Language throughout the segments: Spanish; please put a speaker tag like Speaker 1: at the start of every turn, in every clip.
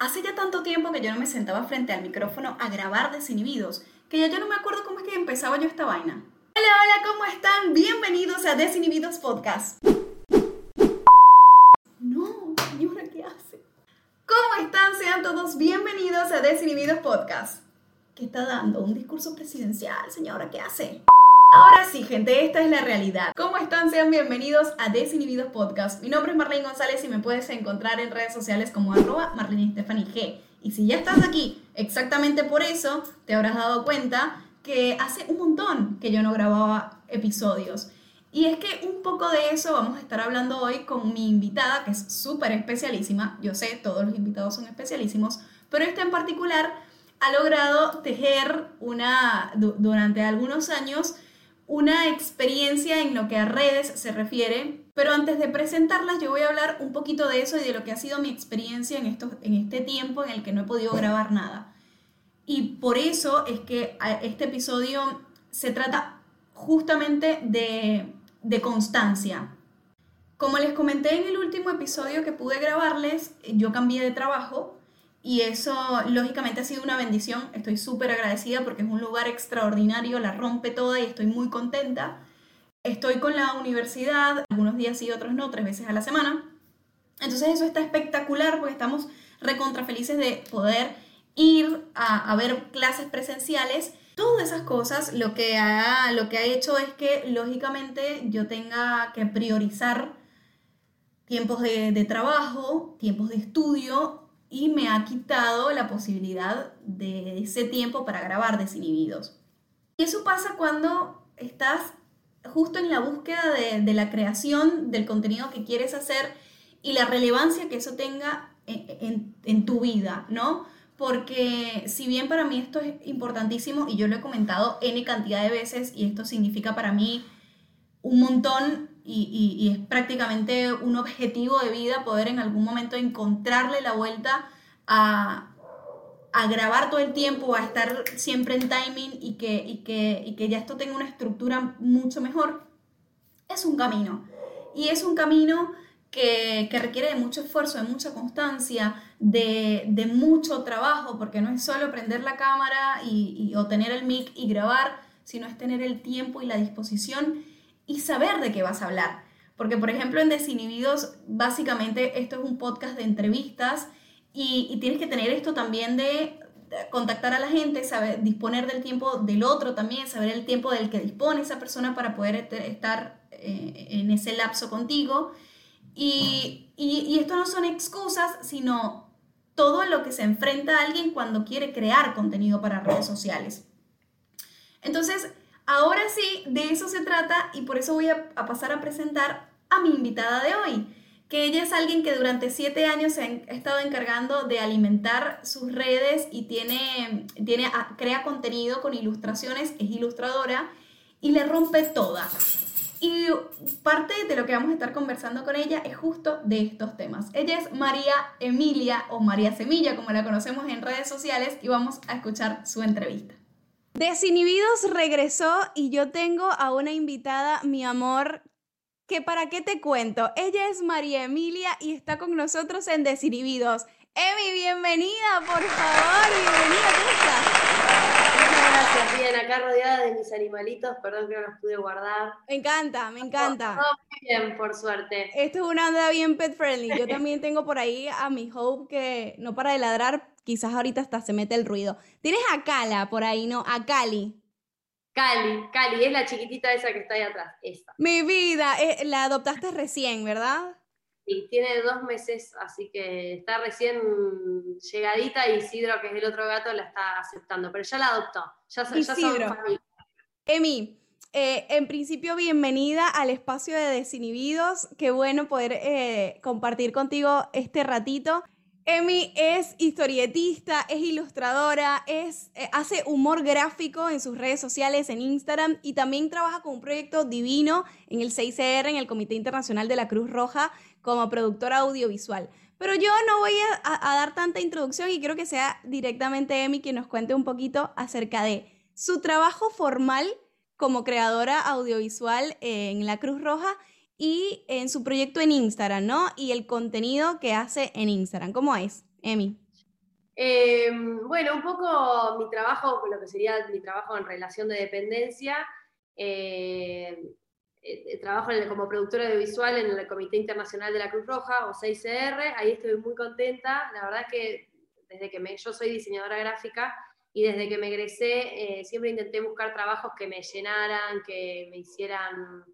Speaker 1: Hace ya tanto tiempo que yo no me sentaba frente al micrófono a grabar desinhibidos, que ya yo no me acuerdo cómo es que empezaba yo esta vaina. Hola, hola, ¿cómo están? Bienvenidos a Desinhibidos Podcast. No, señora, ¿qué hace? ¿Cómo están? Sean todos bienvenidos a Desinhibidos Podcast. ¿Qué está dando? ¿Un discurso presidencial, señora? ¿Qué hace? Ahora sí, gente, esta es la realidad. ¿Cómo están? Sean bienvenidos a Desinhibidos Podcast. Mi nombre es Marlene González y me puedes encontrar en redes sociales como arroba Marlene G. Y si ya estás aquí exactamente por eso, te habrás dado cuenta que hace un montón que yo no grababa episodios. Y es que un poco de eso vamos a estar hablando hoy con mi invitada, que es súper especialísima. Yo sé, todos los invitados son especialísimos, pero esta en particular ha logrado tejer una, durante algunos años una experiencia en lo que a redes se refiere, pero antes de presentarlas yo voy a hablar un poquito de eso y de lo que ha sido mi experiencia en, esto, en este tiempo en el que no he podido grabar nada. Y por eso es que este episodio se trata justamente de, de constancia. Como les comenté en el último episodio que pude grabarles, yo cambié de trabajo y eso, lógicamente, ha sido una bendición. Estoy súper agradecida porque es un lugar extraordinario, la rompe toda y estoy muy contenta. Estoy con la universidad, algunos días sí, otros no, tres veces a la semana. Entonces eso está espectacular porque estamos recontra felices de poder ir a, ver clases presenciales. Todas esas cosas lo que, ha, lo que ha hecho es que, lógicamente, yo tenga que priorizar tiempos de trabajo, tiempos de estudio y me ha quitado la posibilidad de ese tiempo para grabar desinhibidos. Y eso pasa cuando estás justo en la búsqueda de, la creación del contenido que quieres hacer y la relevancia que eso tenga en, en, tu vida, ¿no? Porque si bien para mí esto es importantísimo y yo lo he comentado N cantidad de veces y esto significa para mí un montón y, es prácticamente un objetivo de vida poder en algún momento encontrarle la vuelta a, grabar todo el tiempo, a estar siempre en timing y que, que, que ya esto tenga una estructura mucho mejor, es un camino. Y es un camino que, requiere de mucho esfuerzo, de mucha constancia, de, mucho trabajo, porque no es solo prender la cámara y, o tener el mic y grabar, sino es tener el tiempo y la disposición y saber de qué vas a hablar. Porque, por ejemplo, en Desinhibidos, básicamente esto es un podcast de entrevistas y, tienes que tener esto también de contactar a la gente, saber disponer del tiempo del otro también, saber el tiempo del que dispone esa persona para poder estar eh, en ese lapso contigo. Y, y, esto no son excusas, sino todo lo que se enfrenta alguien cuando quiere crear contenido para redes sociales. Entonces, Ahora sí, de eso se trata y por eso voy a, pasar a presentar a mi invitada de hoy, que ella es alguien que durante siete años se ha estado encargando de alimentar sus redes y tiene, tiene, ah, crea contenido con ilustraciones, es ilustradora y le rompe toda. Y parte de lo que vamos a estar conversando con ella es justo de estos temas. Ella es María Emilia o María Semilla, como la conocemos en redes sociales, y vamos a escuchar su entrevista. Desinhibidos regresó y yo tengo a una invitada, mi amor, que para qué te cuento. Ella es María Emilia y está con nosotros en Desinhibidos. Emi, bienvenida, por favor, bienvenida.
Speaker 2: Gracias, bien, acá rodeada de mis animalitos, perdón que no los pude guardar.
Speaker 1: Me encanta, me encanta.
Speaker 2: Todo muy bien, por suerte.
Speaker 1: Esto es una onda bien pet friendly. Yo también tengo por ahí a mi Hope que no para de ladrar, quizás ahorita hasta se mete el ruido. Tienes a Cala por ahí, ¿no? A Cali.
Speaker 2: Cali, Cali, es la chiquitita esa que está ahí atrás, esa.
Speaker 1: Mi vida, eh, la adoptaste recién, ¿verdad?
Speaker 2: Sí, tiene dos meses, así que está recién llegadita y Isidro, que es el otro gato, la está aceptando, pero ya la adoptó, ya, ya son familia.
Speaker 1: Emi, eh, en principio, bienvenida al espacio de Desinhibidos. Qué bueno poder eh, compartir contigo este ratito. Emi es historietista, es ilustradora, es, eh, hace humor gráfico en sus redes sociales, en Instagram, y también trabaja con un proyecto divino en el 6CR, en el Comité Internacional de la Cruz Roja, como productora audiovisual. Pero yo no voy a, dar tanta introducción y quiero que sea directamente Emi quien nos cuente un poquito acerca de su trabajo formal como creadora audiovisual en la Cruz Roja y en su proyecto en Instagram, ¿no? Y el contenido que hace en Instagram. ¿Cómo es, Emi?
Speaker 2: Em, bueno, un poco mi trabajo, lo que sería mi trabajo en relación de dependencia. Eh, eh, trabajo como productora audiovisual en el Comité Internacional de la Cruz Roja, o 6CR, ahí estoy muy contenta. La verdad es que desde que me, yo soy diseñadora gráfica y desde que me egresé siempre intenté buscar trabajos que me llenaran, que me hicieran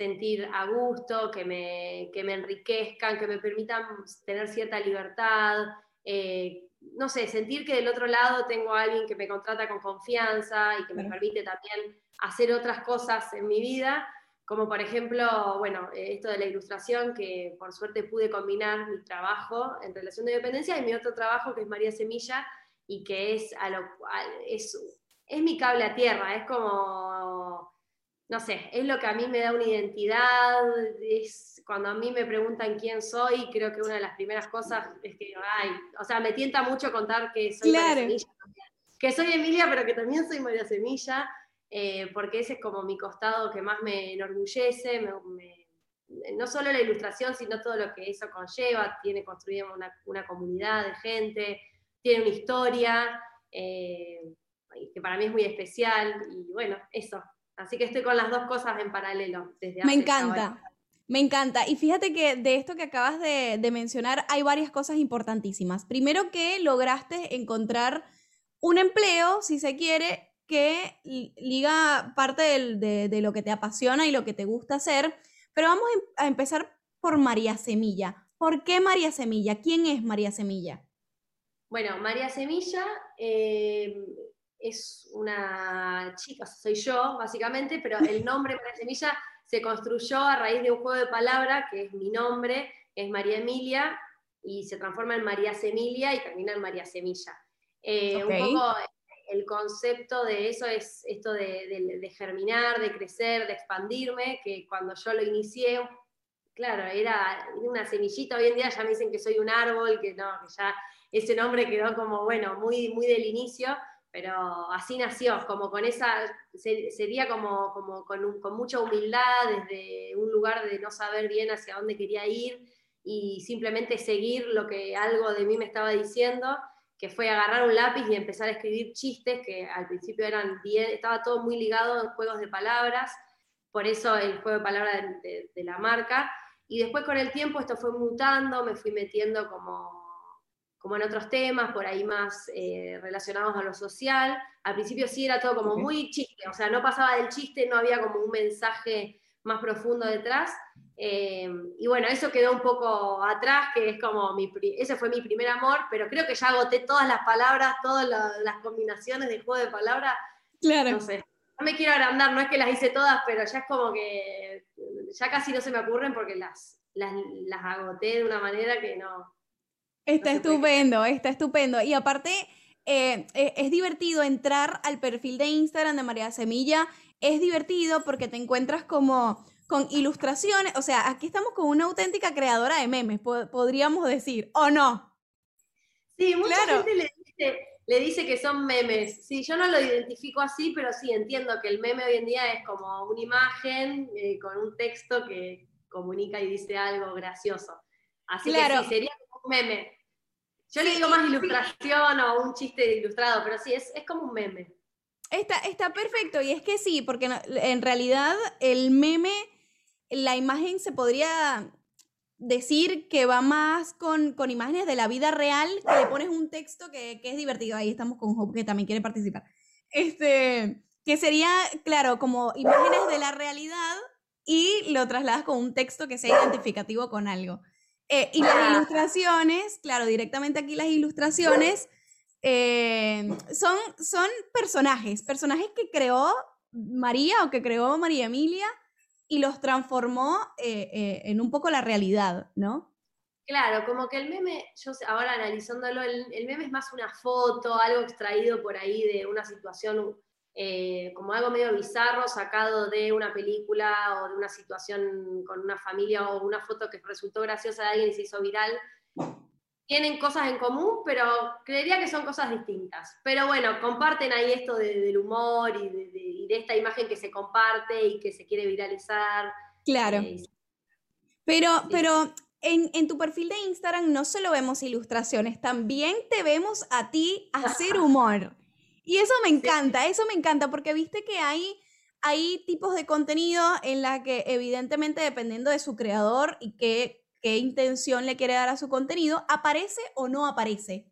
Speaker 2: sentir a gusto, que me, que me enriquezcan, que me permitan tener cierta libertad, eh, no sé, sentir que del otro lado tengo a alguien que me contrata con confianza y que me permite también hacer otras cosas en mi vida, como por ejemplo, bueno, eh, esto de la ilustración, que por suerte pude combinar mi trabajo en relación de dependencia y mi otro trabajo que es María Semilla y que es, a lo, es, es mi cable a tierra, es como no sé, es lo que a mí me da una identidad, es cuando a mí me preguntan quién soy, creo que una de las primeras cosas es que, ay, o sea, me tienta mucho contar que soy María Semilla, que soy Emilia, pero que también soy María Semilla, eh, porque ese es como mi costado que más me enorgullece, no solo la ilustración, sino todo lo que eso conlleva, tiene construida una, comunidad de gente, tiene una historia, eh, que para mí es muy especial, y bueno, eso, Así que estoy con las dos cosas en paralelo. Desde
Speaker 1: Me encanta. Me encanta. Y fíjate que de esto que acabas de, mencionar hay varias cosas importantísimas. Primero que lograste encontrar un empleo, si se quiere, que liga parte de, lo que te apasiona y lo que te gusta hacer. Pero vamos a empezar por María Semilla. ¿Por qué María Semilla? ¿Quién es María Semilla?
Speaker 2: Bueno, María Semilla eh, es una chica, soy yo básicamente, pero el nombre María Semilla se construyó a raíz de un juego de palabras, que es mi nombre, es María Emilia, y se transforma en María Semilia y termina en María Semilla. Eh, un poco el concepto de eso es esto de, germinar, de crecer, de expandirme, que cuando yo lo inicié, claro, era una semillita, hoy en día ya me dicen que soy un árbol, que no, que ya ese nombre quedó como, bueno, muy, muy del inicio, pero así nació, como con esa, sería como, como con, con, mucha humildad, desde un lugar de no saber bien hacia dónde quería ir y simplemente seguir lo que algo de mí me estaba diciendo, que fue agarrar un lápiz y empezar a escribir chistes que al principio eran bien, estaba todo muy ligado en juegos de palabras, por eso el juego de palabras de, de la marca, y después con el tiempo esto fue mutando, me fui metiendo como como en otros temas, por ahí más eh, relacionados a lo social. Al principio sí era todo como muy chiste, o sea, no pasaba del chiste, no había como un mensaje más profundo detrás. Eh, y bueno, eso quedó un poco atrás, que es como mi, ese fue mi primer amor, pero creo que ya agoté todas las palabras, todas las combinaciones del juego de palabras. Claro. No sé, no me quiero agrandar, no es que las hice todas, pero ya es como que ya casi no se me ocurren porque las, las, las agoté de una manera que no,
Speaker 1: Está estupendo, está estupendo. Y aparte, eh, e, es divertido entrar al perfil de Instagram de María Semilla. Es divertido porque te encuentras como con ilustraciones. O sea, aquí estamos con una auténtica creadora de memes, podríamos decir, ¿o no?
Speaker 2: Sí, mucha gente le dice, que son memes. Sí, yo no lo identifico así, pero sí entiendo que el meme hoy en día es como una imagen eh, con un texto que comunica y dice algo gracioso. Así que sí, sería como un meme. Yo le digo más ilustración o un chiste ilustrado, pero sí, es, como un meme.
Speaker 1: Está, está perfecto, y es que sí, porque en realidad el meme, la imagen se podría decir que va más con, imágenes de la vida real, que le pones un texto que, es divertido. Ahí estamos con Hope, que también quiere participar. Este, que sería, claro, como imágenes de la realidad y lo trasladas con un texto que sea identificativo con algo. Eh, y las ilustraciones, claro, directamente aquí las ilustraciones eh, son, son personajes, personajes que creó María o que creó María Emilia y los transformó eh, en un poco la realidad, ¿no?
Speaker 2: Claro, como que el meme, yo ahora analizándolo, el, el, meme es más una foto, algo extraído por ahí de una situación eh, como algo medio bizarro sacado de una película o de una situación con una familia o una foto que resultó graciosa de alguien y se hizo viral. Tienen cosas en común, pero creería que son cosas distintas. Pero bueno, comparten ahí esto del humor y de, esta imagen que se comparte y que se quiere viralizar.
Speaker 1: Claro. Eh, pero, pero en, tu perfil de Instagram no solo vemos ilustraciones, también te vemos a ti hacer humor. Y eso me encanta, eso me encanta, porque viste que hay, hay tipos de contenido en la que evidentemente dependiendo de su creador y qué, qué intención le quiere dar a su contenido, aparece o no aparece.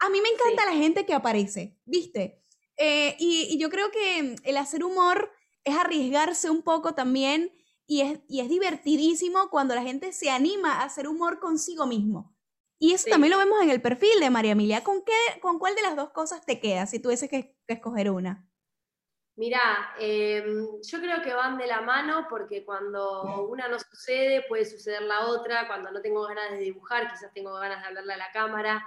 Speaker 1: A mí me encanta la gente que aparece, ¿viste? Eh, y, yo creo que el hacer humor es arriesgarse un poco también y es, y es divertidísimo cuando la gente se anima a hacer humor consigo mismo. Y eso también lo vemos en el perfil de María Emilia. ¿Con, qué, ¿Con cuál de las dos cosas te quedas si tuvieses que, que escoger una?
Speaker 2: Mira, em, yo creo que van de la mano porque cuando una no sucede, puede suceder la otra. Cuando no tengo ganas de dibujar, quizás tengo ganas de hablarle a la cámara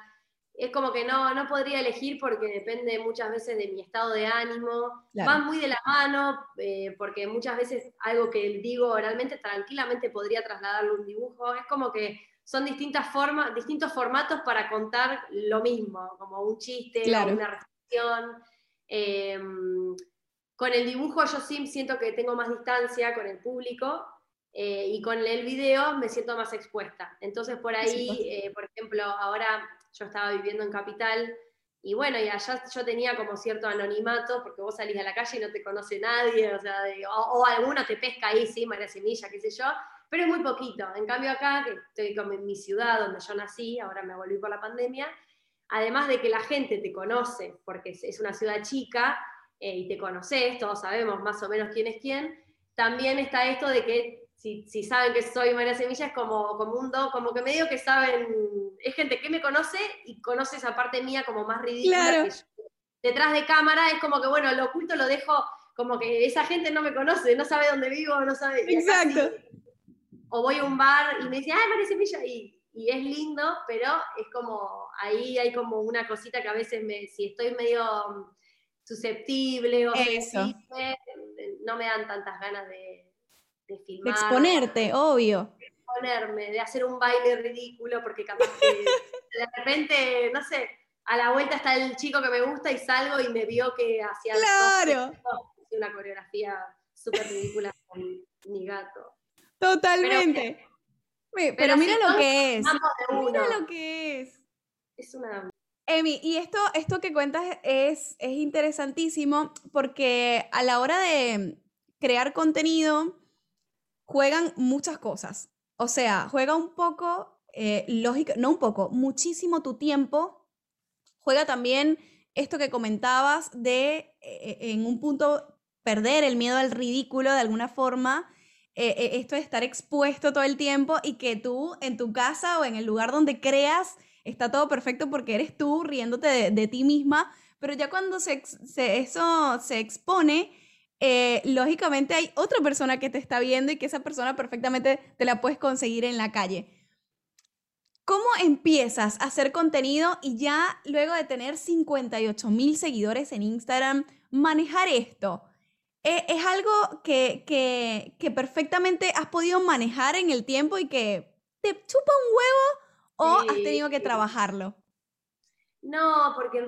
Speaker 2: es como que no, no podría elegir porque depende muchas veces de mi estado de ánimo. Van muy de la mano, eh, porque muchas veces algo que digo oralmente tranquilamente podría trasladarle un dibujo. Es como que son distintas formas, distintos formatos para contar lo mismo, como un chiste, una reflexión. Em, con el dibujo yo sí siento que tengo más distancia con el público, eh, y con el video me siento más expuesta. Entonces por ahí, eh, por ejemplo, ahora yo estaba viviendo en Capital y bueno, y allá yo tenía como cierto anonimato, porque vos salís a la calle y no te conoce nadie, o sea, o, alguno te pesca ahí, sí, María Semilla, qué sé yo, pero es muy poquito. En cambio acá, que estoy como en mi ciudad donde yo nací, ahora me volví por la pandemia, además de que la gente te conoce, porque es una ciudad chica eh, y te conoces, todos sabemos más o menos quién es quién, también está esto de que si, saben que soy María Semilla, es como, como un como que medio que saben, es gente que me conoce y conoce esa parte mía como más ridícula. detrás de cámara es como que, bueno, lo oculto lo dejo, como que esa gente no me conoce, no sabe dónde vivo, no sabe.
Speaker 1: Exacto.
Speaker 2: o voy a un bar y me dice, ay, María Semilla, y, y es lindo, pero es como, ahí hay como una cosita que a veces me, si estoy medio susceptible o sensible, no me dan tantas ganas de, de filmar.
Speaker 1: De exponerte, obvio.
Speaker 2: De exponerme, de hacer un baile ridículo, porque capaz que de repente, no sé, a la vuelta está el chico que me gusta y salgo y me vio que hacía
Speaker 1: claro.
Speaker 2: una coreografía súper ridícula con mi gato.
Speaker 1: Totalmente. Pero, mira lo que es. Mira lo que es.
Speaker 2: Es una
Speaker 1: Emi, y esto, esto que cuentas es, es interesantísimo porque a la hora de crear contenido, juegan muchas cosas. O sea, juega un poco, eh, lógica, no un poco, muchísimo tu tiempo. Juega también esto que comentabas de, eh, en un punto, perder el miedo al ridículo de alguna forma. Eh, esto de estar expuesto todo el tiempo y que tú en tu casa o en el lugar donde creas está todo perfecto porque eres tú riéndote de, ti misma, pero ya cuando eso se expone, eh, lógicamente hay otra persona que te está viendo y que esa persona perfectamente te la puedes conseguir en la calle. ¿Cómo empiezas a hacer contenido y ya luego de tener 58 mil seguidores en Instagram, manejar esto? ¿E-, ¿Es, algo que, que, perfectamente has podido manejar en el tiempo y que te chupa un huevo o has tenido que trabajarlo?
Speaker 2: No, porque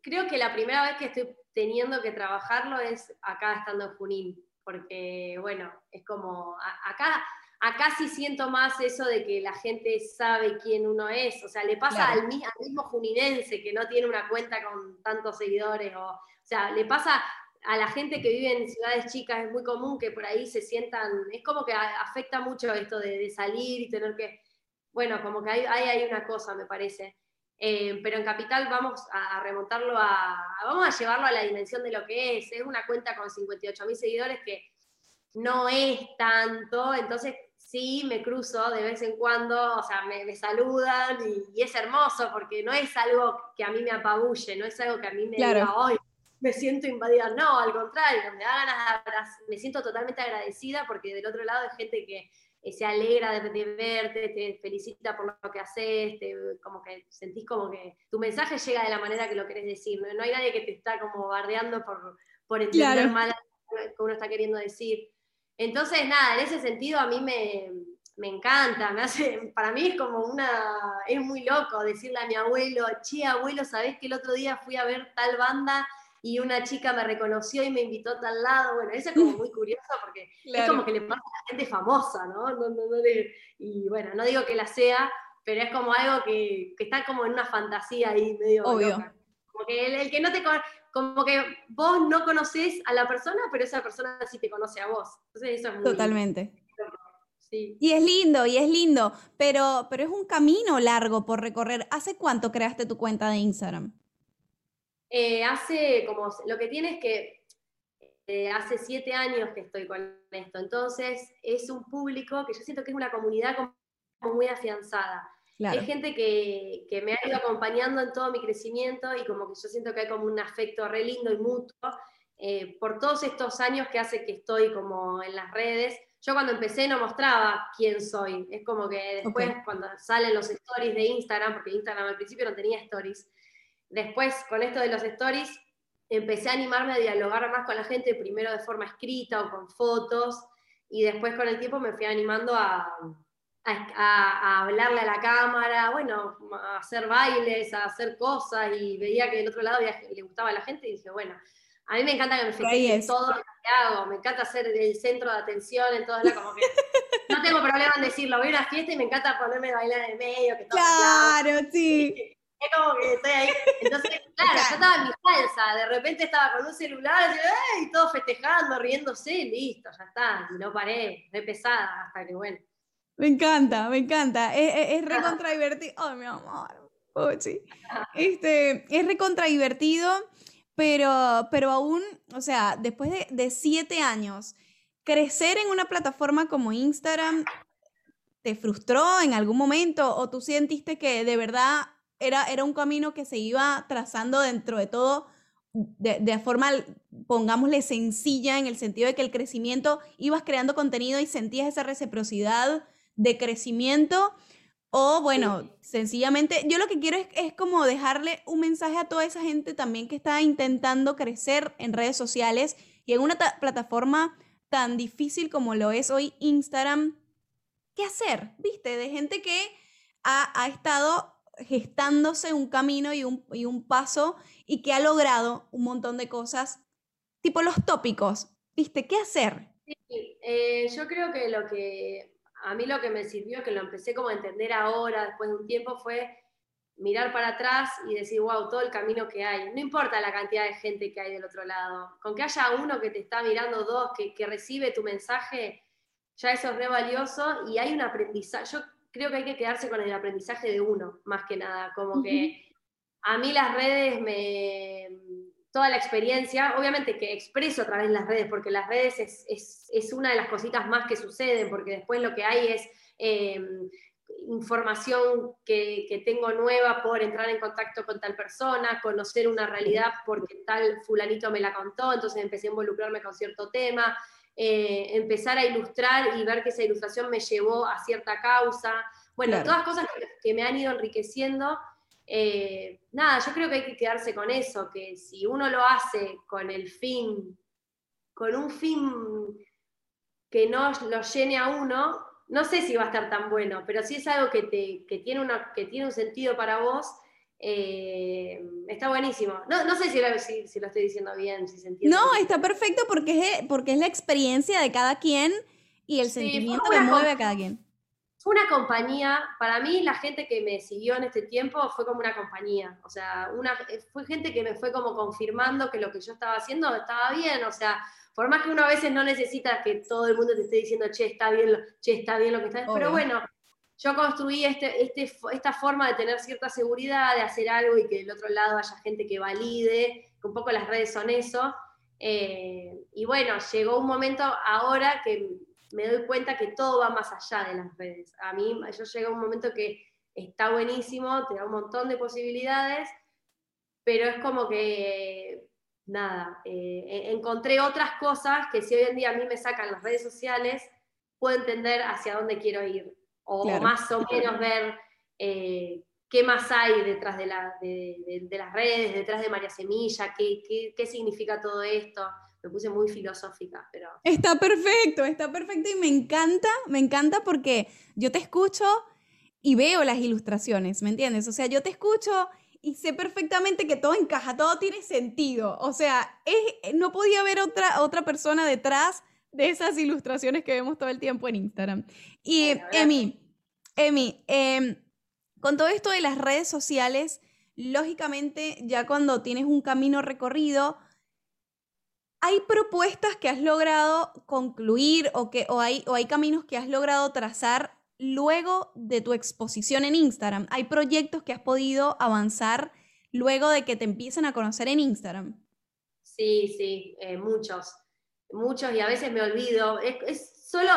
Speaker 2: creo que la primera vez que estoy teniendo que trabajarlo es acá estando en Junín, porque bueno, es como, acá, acá sí siento más eso de que la gente sabe quién uno es, o sea, le pasa al, mismo juninense que no tiene una cuenta con tantos seguidores, o, o sea, le pasa a la gente que vive en ciudades chicas, es muy común que por ahí se sientan, es como que afecta mucho esto de, salir y tener que, bueno, como que hay, hay, hay una cosa, me parece. Eh, pero en Capital vamos a, remontarlo a, vamos a llevarlo a la dimensión de lo que es. Es una cuenta con 58 mil seguidores que no es tanto, entonces sí me cruzo de vez en cuando, o sea, me, saludan y, es hermoso porque no es algo que a mí me apabulle, no es algo que a mí me diga, hoy me siento invadida, no, al contrario, me da ganas de me siento totalmente agradecida porque del otro lado hay gente que eh, se alegra de, verte, te felicita por lo que haces, como que sentís como que tu mensaje llega de la manera que lo querés decir, no, hay nadie que te está como bardeando por, por entender mal lo que uno está queriendo decir. Entonces, nada, en ese sentido a mí me, me encanta, me hace, para mí es como una, es muy loco decirle a mi abuelo, che, abuelo, ¿sabés que el otro día fui a ver tal banda y una chica me reconoció y me invitó a tal lado. Bueno, eso es como muy curioso porque es como que le pasa a la gente famosa, ¿no? y bueno, no digo que la sea, pero es como algo que, que está como en una fantasía ahí medio
Speaker 1: Obvio.
Speaker 2: Como que el, que no te como que vos no conoces a la persona, pero esa persona sí te conoce a vos. Entonces eso es muy
Speaker 1: Totalmente. Sí. Y es lindo, y es lindo, pero, pero es un camino largo por recorrer. ¿Hace cuánto creaste tu cuenta de Instagram?
Speaker 2: Eh, hace como, lo que tiene es que eh, hace siete años que estoy con esto, entonces es un público que yo siento que es una comunidad como muy afianzada. Hay gente que, que, me ha ido acompañando en todo mi crecimiento y como que yo siento que hay como un afecto re lindo y mutuo eh, por todos estos años que hace que estoy como en las redes. Yo cuando empecé no mostraba quién soy, es como que después cuando salen los stories de Instagram, porque Instagram al principio no tenía stories, después con esto de los stories empecé a animarme a dialogar más con la gente, primero de forma escrita o con fotos, y después con el tiempo me fui animando a, a, hablarle a la cámara, bueno, a hacer bailes, a hacer cosas, y veía que del otro lado le gustaba a la gente, y dije, bueno, a mí me encanta que me festejen todo lo que hago, me encanta ser el centro de atención en todas las, como que no tengo problema en decirlo, voy a una fiesta y me encanta ponerme a bailar en el medio, que todo
Speaker 1: Claro, sí.
Speaker 2: Como que estoy ahí. Entonces, claro, yo estaba en mi salsa, de repente estaba con un celular y, todo festejando, riéndose, listo, ya está, y no paré, re pesada, hasta que bueno.
Speaker 1: Me encanta, me encanta. Es, es, es recontra divertido. Ay, mi amor. Este, es recontra divertido, pero, pero aún, o sea, después de, de siete años, crecer en una plataforma como Instagram, ¿te frustró en algún momento o tú sentiste que de verdad era, era un camino que se iba trazando dentro de todo de, de, forma, pongámosle, sencilla, en el sentido de que el crecimiento, ibas creando contenido y sentías esa reciprocidad de crecimiento o bueno, sencillamente, yo lo que quiero es, como dejarle un mensaje a toda esa gente también que está intentando crecer en redes sociales y en una plataforma tan difícil como lo es hoy Instagram. ¿Qué hacer? ¿Viste? De gente que ha, estado gestándose un camino y un, y un paso y que ha logrado un montón de cosas, tipo los tópicos. ¿Viste? ¿Qué hacer?
Speaker 2: Eh, yo creo que lo que a mí lo que me sirvió, que lo empecé como a entender ahora, después de un tiempo, fue mirar para atrás y decir, wow, todo el camino que hay. No importa la cantidad de gente que hay del otro lado. Con que haya uno que te está mirando, dos, que, recibe tu mensaje, ya eso es re valioso y hay un aprendizaje. Creo que hay que quedarse con el aprendizaje de uno, más que nada. Como que a mí las redes me toda la experiencia, obviamente que expreso a través de las redes, porque las redes es, una de las cositas más que suceden, porque después lo que hay es eh, información que, tengo nueva por entrar en contacto con tal persona, conocer una realidad porque tal fulanito me la contó, entonces empecé a involucrarme con cierto tema, eh, empezar a ilustrar y ver que esa ilustración me llevó a cierta causa. Bueno, todas cosas que me han ido enriqueciendo eh, nada, yo creo que hay que quedarse con eso, que si uno lo hace con el fin, con un fin que no lo llene a uno, no sé si va a estar tan bueno, pero si es algo que, te, tiene, una, que tiene un sentido para vos, eh, está buenísimo. No, sé si lo, si, lo, estoy diciendo bien, si se entiende.
Speaker 1: No, está perfecto porque es, porque es la experiencia de cada quien y el sentimiento que mueve a cada quien
Speaker 2: fue una compañía, para mí la gente que me siguió en este tiempo fue como una compañía, o sea, una, fue gente que me fue como confirmando que lo que yo estaba haciendo estaba bien, o sea, por más que uno a veces no necesita que todo el mundo te esté diciendo, che, está bien, che, está bien lo que estás, pero bueno, yo construí este, este, esta forma de tener cierta seguridad, de hacer algo y que del otro lado haya gente que valide, que un poco las redes son eso, eh, y bueno, llegó un momento ahora que me doy cuenta que todo va más allá de las redes. A mí, yo llego a un momento que está buenísimo, te da un montón de posibilidades, pero es como que, nada, eh, e, encontré otras cosas que si hoy en día a mí me sacan las redes sociales, puedo entender hacia dónde quiero ir, o más o menos ver eh, qué más hay detrás de, la, de, las redes, detrás de María Semilla, qué, qué, qué significa todo esto me puse muy filosófica, pero...
Speaker 1: Está perfecto, está perfecto y me encanta, me encanta porque yo te escucho y veo las ilustraciones, ¿me entiendes? O sea, yo te escucho y, sé perfectamente que todo encaja, todo tiene sentido. O sea, es, no podía haber otra, otra persona detrás de esas ilustraciones que vemos todo el tiempo en Instagram. Y Emi, Emi, em, con todo esto de las redes sociales, lógicamente ya cuando tienes un camino recorrido, ¿hay propuestas que has logrado concluir o, que, o, hay, o hay caminos que has logrado trazar luego de tu exposición en Instagram? ¿Hay proyectos que has podido avanzar luego de que te empiecen a conocer en Instagram?
Speaker 2: Sí, sí, eh, muchos, muchos y a veces me olvido. Es, solo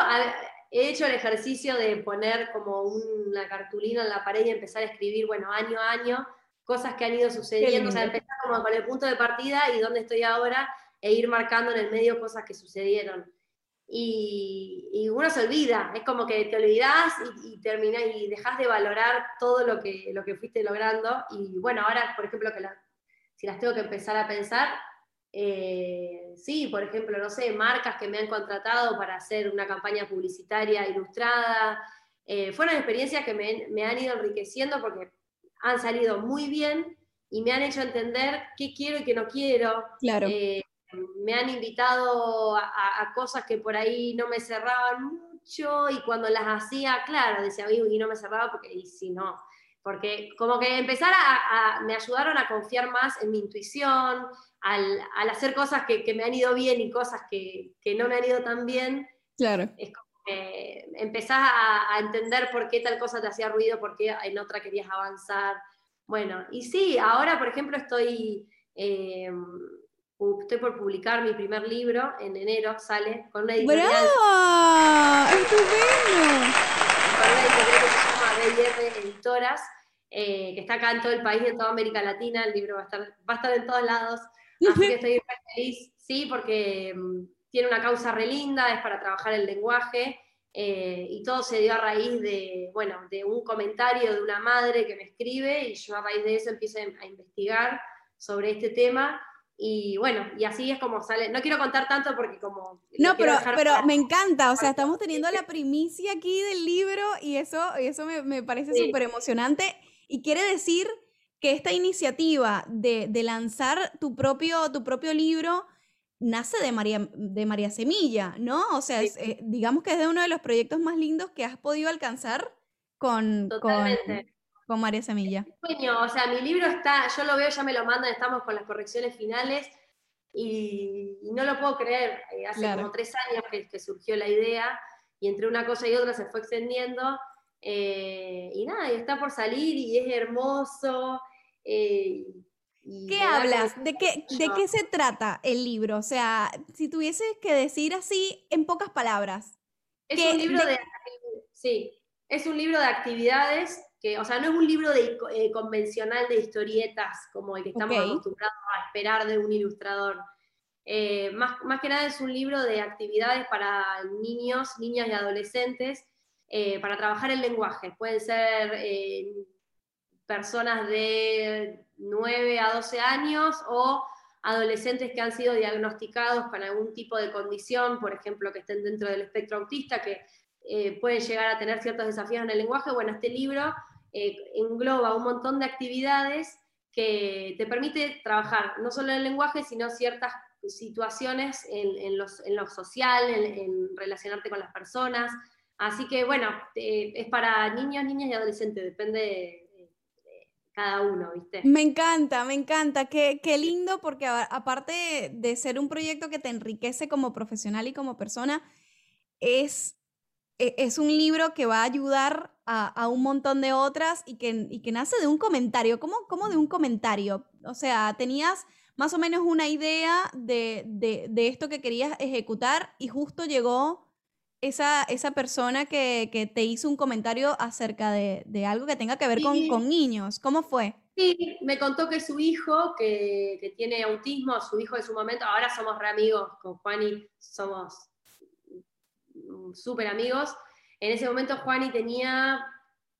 Speaker 2: he hecho el ejercicio de poner como una cartulina en la pared y empezar a escribir, bueno, año a año, cosas que han ido sucediendo, o sea, empezar como con el punto de partida y dónde estoy ahora e ir marcando en el medio cosas que sucedieron y, uno se olvida, es como que te olvidas y, y, y dejas de valorar todo lo que, lo que fuiste logrando. Y bueno, ahora, por ejemplo, que si las tengo que empezar a pensar, eh, sí, por ejemplo, no sé, marcas que me han contratado para hacer una campaña publicitaria ilustrada. Eh, fueron experiencias que me, han ido enriqueciendo porque han salido muy bien y me han hecho entender qué quiero y qué no quiero.
Speaker 1: Claro.
Speaker 2: Eh, me han invitado a, cosas que por ahí no me cerraban mucho y cuando las hacía, claro, decía, y no me cerraba porque, y si no, porque como que empezar a, me ayudaron a confiar más en mi intuición, al, hacer cosas que, me han ido bien y cosas que, no me han ido tan bien.
Speaker 1: Claro.
Speaker 2: Es como que empezás a, entender por qué tal cosa te hacía ruido, por qué en otra querías avanzar. Bueno, y sí, ahora por ejemplo estoy... Eh, estoy por publicar mi primer libro, en enero sale, con una editorial.
Speaker 1: ¡Bravo! ¡Estupendo!
Speaker 2: Con una editorial que se llama BR Editoras, eh, que está acá en todo el país, en toda América Latina, el libro va a estar, va a estar en todos lados, así que estoy feliz, sí, porque mm, tiene una causa re linda, es para trabajar el lenguaje, eh, y todo se dio a raíz de, bueno, de un comentario de una madre que me escribe, y yo a raíz de eso empiezo a investigar sobre este tema, y bueno, y así es como sale. No quiero contar tanto porque como...
Speaker 1: No, pero, pero me encanta, o sea, estamos teniendo la primicia aquí del libro y eso, eso me, me parece súper emocionante. Y quiere decir que esta iniciativa de, de, lanzar tu propio, tu propio libro nace de María, de María Semilla, ¿no? O sea, eh, digamos que es de uno de los proyectos más lindos que has podido alcanzar con, Totalmente con María Semilla.
Speaker 2: Sueño, o sea, mi libro está, yo lo veo, ya me lo mandan, estamos con las correcciones finales y, no lo puedo creer. Eh, hace como tres años que, surgió la idea y entre una cosa y otra se fue extendiendo. Eh, y nada, y está por salir y es hermoso.
Speaker 1: Eh, ¿Qué hablas? ¿De qué, ¿De qué se trata el libro? O sea, si tuvieses que decir así en pocas palabras.
Speaker 2: Es un libro de... Sí, es un libro de actividades que, o sea, no es un libro de, eh, convencional de historietas como el que estamos acostumbrados a esperar de un ilustrador. Eh, más, más, que nada es un libro de actividades para niños, niñas y adolescentes eh, para trabajar el lenguaje. Pueden ser personas de 9 a 12 años o adolescentes que han sido diagnosticados con algún tipo de condición, por ejemplo, que estén dentro del espectro autista, que eh, pueden llegar a tener ciertos desafíos en el lenguaje. Bueno, este libro eh, engloba un montón de actividades que te permite trabajar no solo en el lenguaje, sino ciertas situaciones en, lo social, en, relacionarte con las personas. Así que bueno, es para niños, niñas y adolescentes, depende de, cada uno, ¿viste?
Speaker 1: Me encanta, me encanta, qué, qué lindo porque aparte de ser un proyecto que te enriquece como profesional y como persona, es e, es un libro que va a ayudar a, un montón de otras y que, que nace de un comentario. ¿Cómo, ¿Cómo, de un comentario? O sea, tenías más o menos una idea de, esto que querías ejecutar y justo llegó esa, esa persona que, te hizo un comentario acerca de, algo que tenga que ver con, con, niños. ¿Cómo fue?
Speaker 2: Sí, me contó que su hijo, que, tiene autismo, su hijo de su momento, ahora somos re amigos con Juani, somos súper amigos. En ese momento Juani tenía,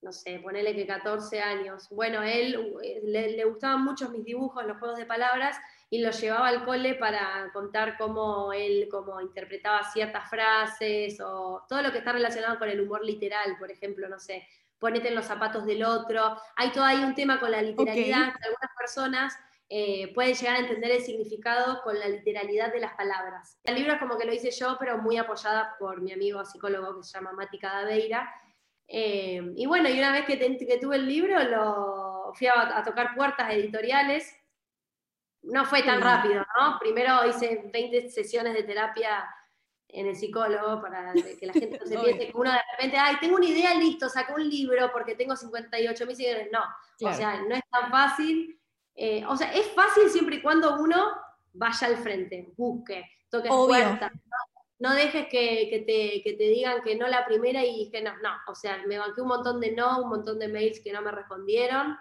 Speaker 2: no sé, ponele que 14 años. Bueno, él eh, le, gustaban mucho mis dibujos, los juegos de palabras, y los llevaba al cole para contar cómo él cómo interpretaba ciertas frases o todo lo que está relacionado con el humor literal, por ejemplo, no sé, ponete en los zapatos del otro. Hay todo ahí un tema con la literalidad, que algunas personas eh, pueden llegar a entender el significado con la literalidad de las palabras. El libro es como que lo hice yo, pero muy apoyada por mi amigo psicólogo que se llama Mati Cadaveira. Eh, y bueno, y una vez que, que, tuve el libro, lo fui a, tocar puertas editoriales. No fue tan rápido, ¿no? Primero hice 20 sesiones de terapia en el psicólogo para que la gente no se piense que uno de repente, ay, tengo una idea, listo, saco un libro porque tengo 58 mil seguidores. No, o sea, no es tan fácil. Eh, o sea, es fácil siempre y cuando uno vaya al frente, busque, toque puertas. No, dejes que, te, te, digan que no la primera y dije no, no. O sea, me banqué un montón de no, un montón de mails que no me respondieron.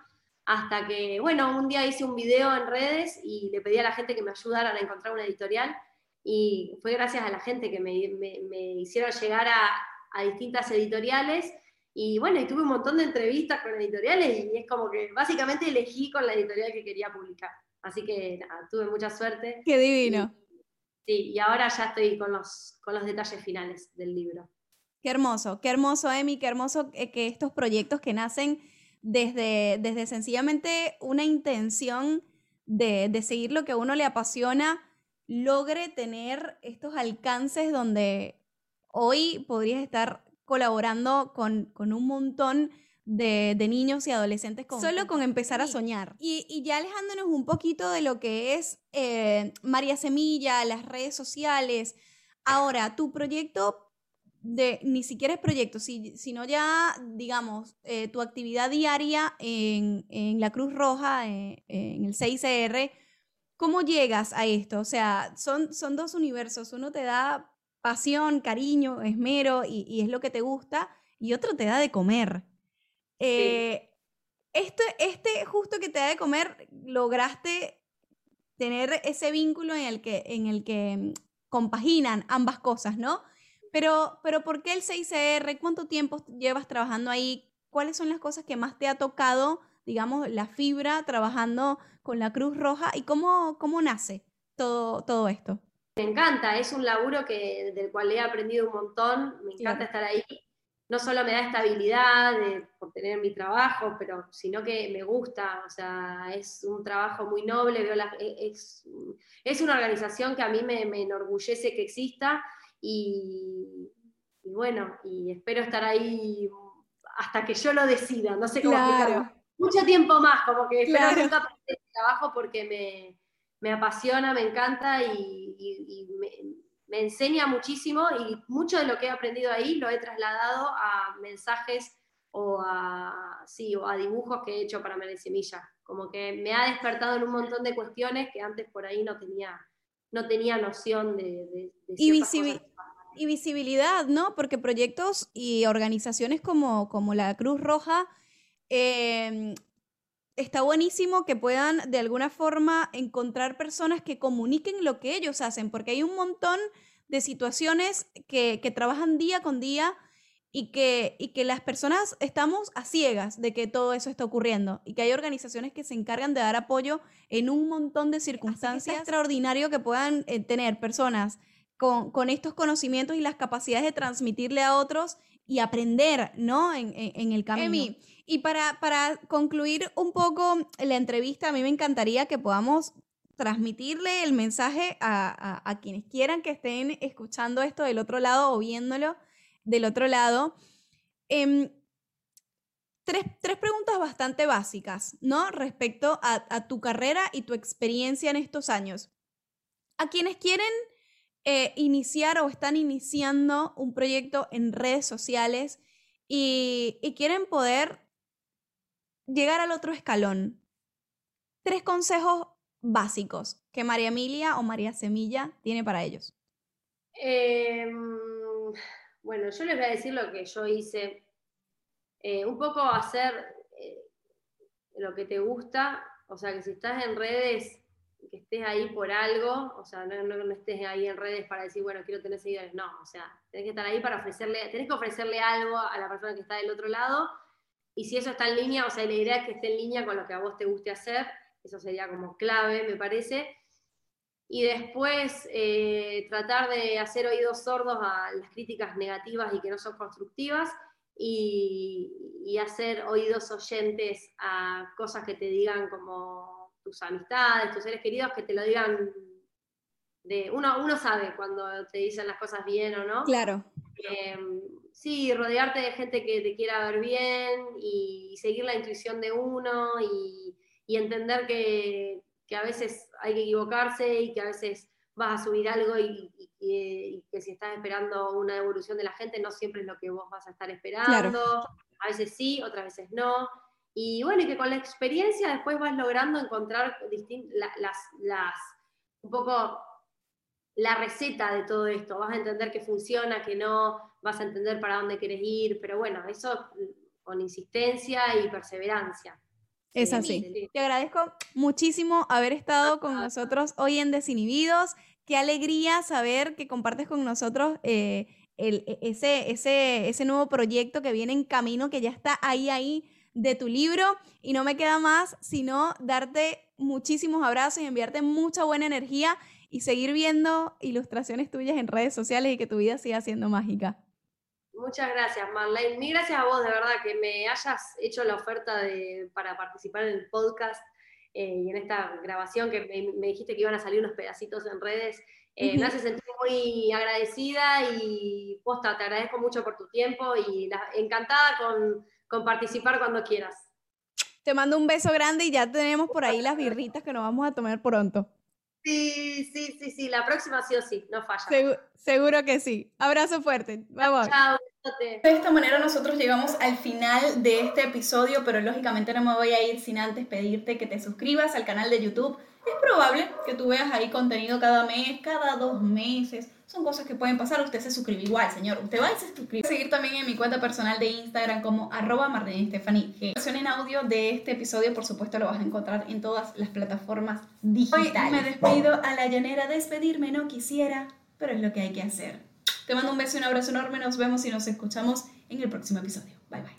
Speaker 2: Hasta que, bueno, un día hice un video en redes y le pedí a la gente que me ayudaran a encontrar una editorial. Y fue gracias a la gente que me, hicieron llegar a, a distintas editoriales y bueno, y tuve un montón de entrevistas con editoriales y es como que básicamente elegí con la editorial que quería publicar. Así que nada, tuve mucha suerte.
Speaker 1: Qué divino.
Speaker 2: sí, y ahora ya estoy con los, con los detalles finales del libro.
Speaker 1: Qué hermoso, qué hermoso, Emi, qué hermoso que estos proyectos que nacen desde, desde sencillamente una intención de, de seguir lo que a uno le apasiona, logre tener estos alcances donde hoy podrías estar colaborando con, un montón de, niños y adolescentes solo con empezar a soñar. Y, ya alejándonos un poquito de lo que es eh, María Semilla, las redes sociales. Ahora, tu proyecto de, ni siquiera es proyecto, sino ya, digamos, eh, tu actividad diaria en, la Cruz Roja, eh, en el 6CR, ¿cómo llegas a esto? O sea, son, son dos universos. Uno te da pasión, cariño, esmero y, es lo que te gusta, y otro te da de comer. Eh, este, este justo que te da de comer, lograste tener ese vínculo en el que, en el que compaginan ambas cosas, ¿no? Pero, pero ¿por qué el 6CR? ¿Cuánto tiempo llevas trabajando ahí? ¿Cuáles son las cosas que más te ha tocado, digamos, la fibra trabajando con la Cruz Roja? ¿Y cómo, cómo nace todo, todo esto?
Speaker 2: Me encanta, es un laburo que, del cual he aprendido un montón, me encanta estar ahí. No solo me da estabilidad por tener mi trabajo, pero sino que me gusta, o sea, es un trabajo muy noble, veo e, es, es, una organización que a mí me, enorgullece que exista y, bueno, y espero estar ahí hasta que yo lo decida, no sé cómo explicarlo. Mucho tiempo más, como que espero claro. nunca el trabajo porque me, me apasiona, me encanta y, me, enseña muchísimo y mucho de lo que he aprendido ahí lo he trasladado a mensajes o a, sí, o a dibujos que he hecho para María Semilla. Como que me ha despertado en un montón de cuestiones que antes por ahí no tenía, no tenía noción de...
Speaker 1: y, y, visibilidad, ¿no? Porque proyectos y organizaciones como, como la Cruz Roja eh, está buenísimo que puedan de alguna forma encontrar personas que comuniquen lo que ellos hacen, porque hay un montón de situaciones que, trabajan día con día y que, y que las personas estamos a ciegas de que todo eso está ocurriendo y que hay organizaciones que se encargan de dar apoyo en un montón de circunstancias. Es extraordinario que puedan eh, tener personas con, con, estos conocimientos y las capacidades de transmitirle a otros y aprender, ¿no? En, en, el camino. Y para, para concluir un poco la entrevista, a mí me encantaría que podamos transmitirle el mensaje a, a, quienes quieran que estén escuchando esto del otro lado o viéndolo del otro lado. Em, tres, tres, preguntas bastante básicas, ¿no? Respecto a, tu carrera y tu experiencia en estos años. A quienes quieren eh, iniciar o están iniciando un proyecto en redes sociales y, quieren poder llegar al otro escalón. Tres consejos básicos que María Emilia o María Semilla tiene para ellos.
Speaker 2: Em, bueno, yo les voy a decir lo que yo hice. Eh, un poco hacer eh, lo que te gusta, o sea, que si estás en redes, que estés ahí por algo, o sea, no, no, estés ahí en redes para decir, bueno, quiero tener seguidores, no, o sea, tenés que estar ahí para ofrecerle, tenés que ofrecerle algo a la persona que está del otro lado, y si eso está en línea, o sea, la idea es que esté en línea con lo que a vos te guste hacer, eso sería como clave, me parece, y después eh, tratar de hacer oídos sordos a las críticas negativas y que no son constructivas, y, y hacer oídos oyentes a cosas que te digan como tus amistades, tus seres queridos, que te lo digan de, uno, uno sabe cuando te dicen las cosas bien o no.
Speaker 1: Claro.
Speaker 2: Em, sí, rodearte de gente que te quiera ver bien y, seguir la intuición de uno y, entender que, a veces hay que equivocarse y que a veces vas a subir algo y, que si estás esperando una evolución de la gente no siempre es lo que vos vas a estar esperando. A veces sí, otras veces no. Y bueno, y que con la experiencia después vas logrando encontrar las, las, un poco la receta de todo esto. Vas a entender que funciona, que no, vas a entender para dónde quieres ir, pero bueno, eso con insistencia y perseverancia.
Speaker 1: Es así. Te agradezco muchísimo haber estado con nosotros hoy en Desinhibidos. Qué alegría saber que compartes con nosotros eh, el, e, ese, ese, ese nuevo proyecto que viene en camino, que ya está ahí, ahí de tu libro. Y no me queda más sino darte muchísimos abrazos y enviarte mucha buena energía y seguir viendo ilustraciones tuyas en redes sociales y que tu vida siga siendo mágica.
Speaker 2: Muchas gracias, Marlene. Mil gracias a vos, de verdad, que me hayas hecho la oferta de, para participar en el podcast eh, y en esta grabación que me, dijiste que iban a salir unos pedacitos en redes. Eh, me hace sentir muy agradecida y posta, te agradezco mucho por tu tiempo y encantada con, con participar cuando quieras.
Speaker 1: Te mando un beso grande y ya tenemos por ahí las birritas que nos vamos a tomar pronto.
Speaker 2: Sí, sí, sí, sí, la próxima sí o sí, no falla.
Speaker 1: seguro que sí. Abrazo fuerte. Vamos.
Speaker 2: Chao.
Speaker 1: De esta manera nosotros llegamos al final de este episodio, pero lógicamente no me voy a ir sin antes pedirte que te suscribas al canal de YouTube. Es probable que tú veas ahí contenido cada mes, cada dos meses son cosas que pueden pasar. Usted se suscribe igual, señor. Usted va y se suscribe. Seguir también en mi cuenta personal de Instagram como arroba La versión en audio de este episodio, por supuesto, lo vas a encontrar en todas las plataformas digitales. Hoy me despido a la llanera. Despedirme no quisiera, pero es lo que hay que hacer. Te mando un beso y un abrazo enorme. Nos vemos y nos escuchamos en el próximo episodio. Bye bye.